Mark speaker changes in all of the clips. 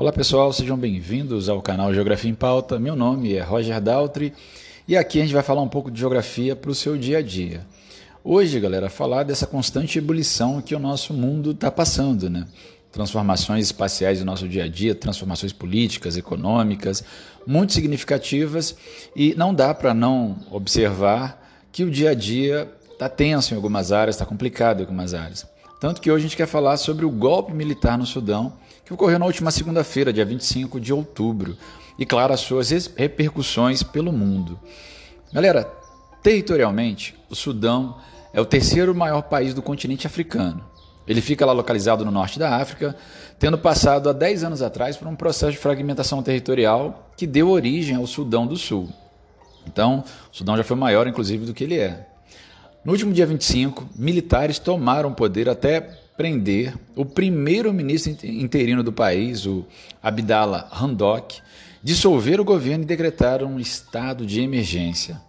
Speaker 1: Olá pessoal, sejam bem-vindos ao canal Geografia em Pauta. Meu nome é Roger Daltri e aqui a gente vai falar um pouco de geografia para o seu dia a dia. Hoje, galera, falar dessa constante ebulição que o nosso mundo está passando, né? Transformações espaciais do nosso dia a dia, transformações políticas, econômicas, muito significativas e não dá para não observar que o dia a dia está tenso em algumas áreas, está complicado em algumas áreas. Tanto que hoje a gente quer falar sobre o golpe militar no Sudão, que ocorreu na última segunda-feira, dia 25 de outubro, e, claro, as suas repercussões pelo mundo. Galera, territorialmente, o Sudão é o terceiro maior país do continente africano. Ele fica lá localizado no norte da África, tendo passado há 10 anos atrás por um processo de fragmentação territorial que deu origem ao Sudão do Sul. Então, o Sudão já foi maior, inclusive, do que ele é. No último dia 25, militares tomaram poder até prender o primeiro-ministro interino do país, o Abdallah Hamdok, dissolver o governo e decretar um estado de emergência.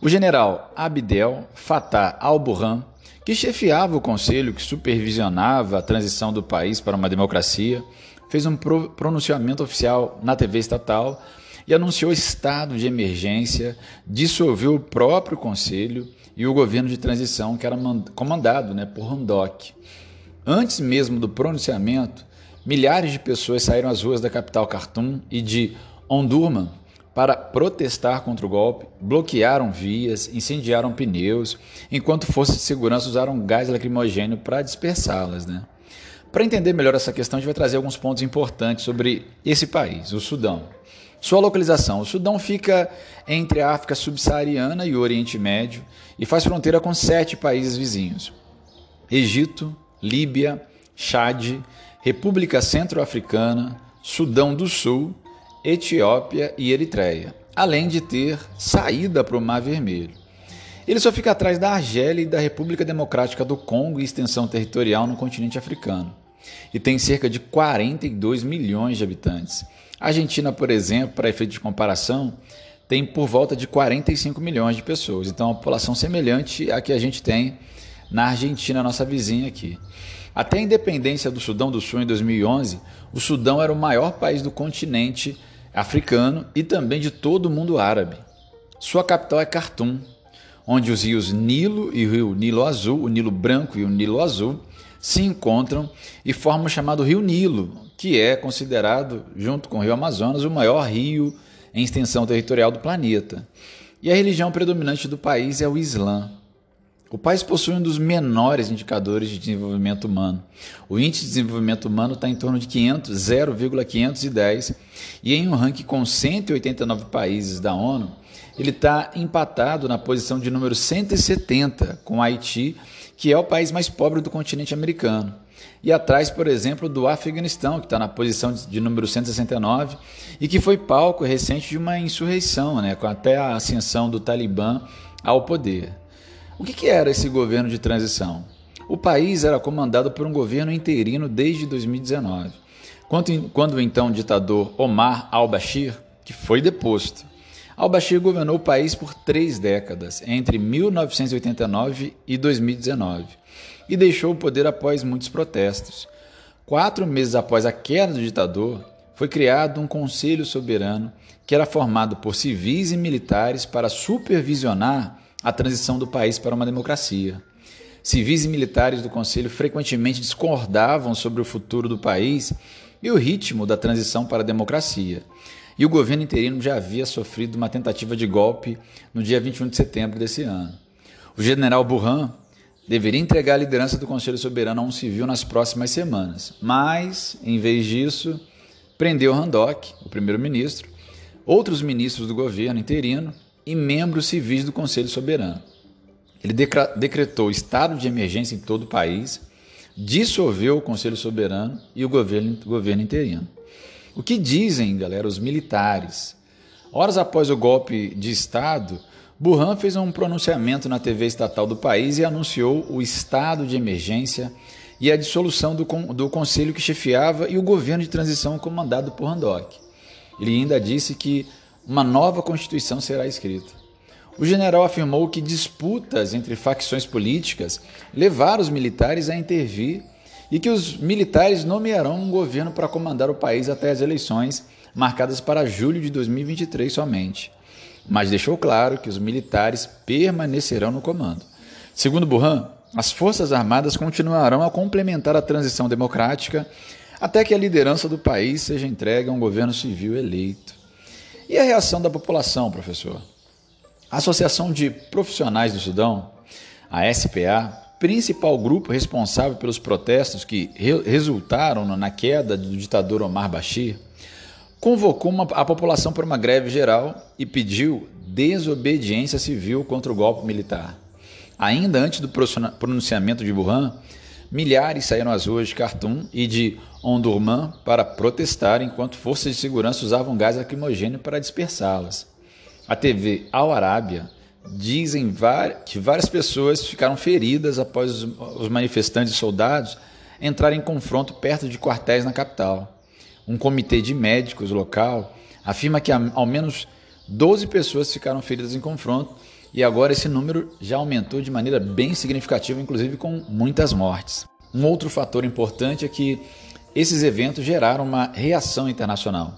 Speaker 1: O general Abdel Fattah al-Burhan, que chefiava o conselho que supervisionava a transição do país para uma democracia, fez um pronunciamento oficial na TV estatal e anunciou estado de emergência, dissolveu o próprio conselho e o governo de transição que era comandado né, por Randok. Antes mesmo do pronunciamento, milhares de pessoas saíram às ruas da capital Khartoum e de Omdurman para protestar contra o golpe, bloquearam vias, incendiaram pneus, enquanto forças de segurança usaram gás lacrimogêneo para dispersá-las. Né? Para entender melhor essa questão, a gente vai trazer alguns pontos importantes sobre esse país, o Sudão. Sua localização: o Sudão fica entre a África subsaariana e o Oriente Médio e faz fronteira com sete países vizinhos: Egito, Líbia, Chad, República Centro-Africana, Sudão do Sul, Etiópia e Eritreia, além de ter saída para o Mar Vermelho. Ele só fica atrás da Argélia e da República Democrática do Congo e extensão territorial no continente africano. E tem cerca de 42 milhões de habitantes a Argentina, por exemplo, para efeito de comparação, tem por volta de 45 milhões de pessoas. Então, uma população semelhante à que a gente tem na Argentina, nossa vizinha aqui. Até a independência do Sudão do Sul em 2011, o Sudão era o maior país do continente africano e também de todo o mundo árabe. Sua capital é Khartoum, onde os rios Nilo e o rio Nilo Azul, o Nilo Branco e o Nilo Azul, se encontram e formam o chamado Rio Nilo, que é considerado, junto com o rio Amazonas, o maior rio em extensão territorial do planeta. E a religião predominante do país é o Islã. O país possui um dos menores indicadores de desenvolvimento humano. O índice de desenvolvimento humano está em torno de 500, 0,510, e em um ranking com 189 países da ONU, ele está empatado na posição de número 170 com Haiti, que é o país mais pobre do continente americano e atrás, por exemplo, do Afeganistão, que está na posição de número 169 e que foi palco recente de uma insurreição, né, com até a ascensão do Talibã ao poder. O que, que era esse governo de transição? O país era comandado por um governo interino desde 2019, quando, quando o então ditador Omar al-Bashir, que foi deposto, Al-Bashir governou o país por três décadas, entre 1989 e 2019 e deixou o poder após muitos protestos. Quatro meses após a queda do ditador, foi criado um Conselho Soberano que era formado por civis e militares para supervisionar a transição do país para uma democracia. Civis e militares do Conselho frequentemente discordavam sobre o futuro do país e o ritmo da transição para a democracia. E o governo interino já havia sofrido uma tentativa de golpe no dia 21 de setembro desse ano. O general Burhan deveria entregar a liderança do Conselho Soberano a um civil nas próximas semanas, mas, em vez disso, prendeu Randok, o primeiro-ministro, outros ministros do governo interino e membros civis do Conselho Soberano. Ele decretou estado de emergência em todo o país, dissolveu o Conselho Soberano e o governo, o governo interino. O que dizem, galera, os militares? Horas após o golpe de Estado, Burhan fez um pronunciamento na TV estatal do país e anunciou o estado de emergência e a dissolução do, do conselho que chefiava e o governo de transição comandado por Handok. Ele ainda disse que uma nova constituição será escrita. O general afirmou que disputas entre facções políticas levaram os militares a intervir e que os militares nomearão um governo para comandar o país até as eleições marcadas para julho de 2023 somente. Mas deixou claro que os militares permanecerão no comando. Segundo Burhan, as Forças Armadas continuarão a complementar a transição democrática até que a liderança do país seja entregue a um governo civil eleito. E a reação da população, professor? A Associação de Profissionais do Sudão, a SPA, principal grupo responsável pelos protestos que re resultaram na queda do ditador Omar Bashir, convocou uma, a população para uma greve geral e pediu desobediência civil contra o golpe militar. Ainda antes do pronunciamento de Burhan, milhares saíram às ruas de Khartoum e de Omdurman para protestar, enquanto forças de segurança usavam gás lacrimogêneo para dispersá-las. A TV Al Arábia dizem que várias pessoas ficaram feridas após os manifestantes e soldados entrarem em confronto perto de quartéis na capital. Um comitê de médicos local afirma que ao menos 12 pessoas ficaram feridas em confronto e agora esse número já aumentou de maneira bem significativa, inclusive com muitas mortes. Um outro fator importante é que esses eventos geraram uma reação internacional.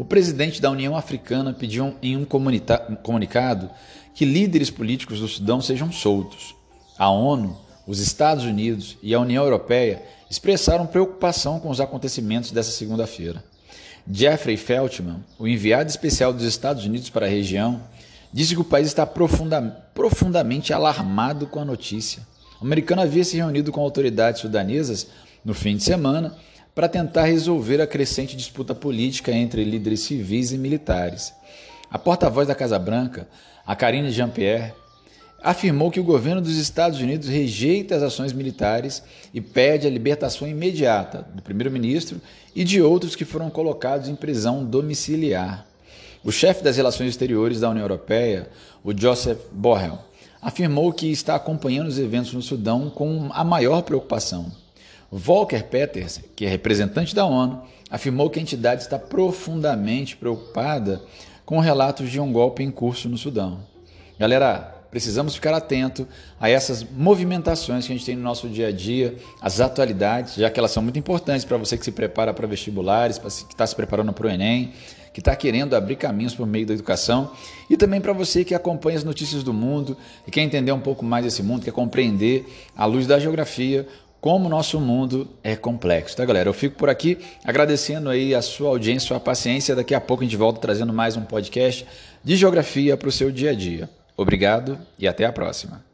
Speaker 1: O presidente da União Africana pediu em um comunicado que líderes políticos do Sudão sejam soltos. A ONU, os Estados Unidos e a União Europeia expressaram preocupação com os acontecimentos dessa segunda-feira. Jeffrey Feltman, o enviado especial dos Estados Unidos para a região, disse que o país está profunda, profundamente alarmado com a notícia. O americano havia se reunido com autoridades sudanesas no fim de semana para tentar resolver a crescente disputa política entre líderes civis e militares. A porta-voz da Casa Branca, a Karine Jean-Pierre, afirmou que o governo dos Estados Unidos rejeita as ações militares e pede a libertação imediata do primeiro-ministro e de outros que foram colocados em prisão domiciliar. O chefe das relações exteriores da União Europeia, o Joseph Borrell, afirmou que está acompanhando os eventos no Sudão com a maior preocupação. Volker Peters, que é representante da ONU, afirmou que a entidade está profundamente preocupada com relatos de um golpe em curso no Sudão. Galera, precisamos ficar atento a essas movimentações que a gente tem no nosso dia a dia, as atualidades, já que elas são muito importantes para você que se prepara para vestibulares, que está se preparando para o Enem, que está querendo abrir caminhos por meio da educação, e também para você que acompanha as notícias do mundo e quer entender um pouco mais desse mundo, quer compreender, à luz da geografia, como o nosso mundo é complexo, tá, galera? Eu fico por aqui agradecendo aí a sua audiência, a sua paciência. Daqui a pouco a gente volta trazendo mais um podcast de geografia para o seu dia a dia. Obrigado e até a próxima.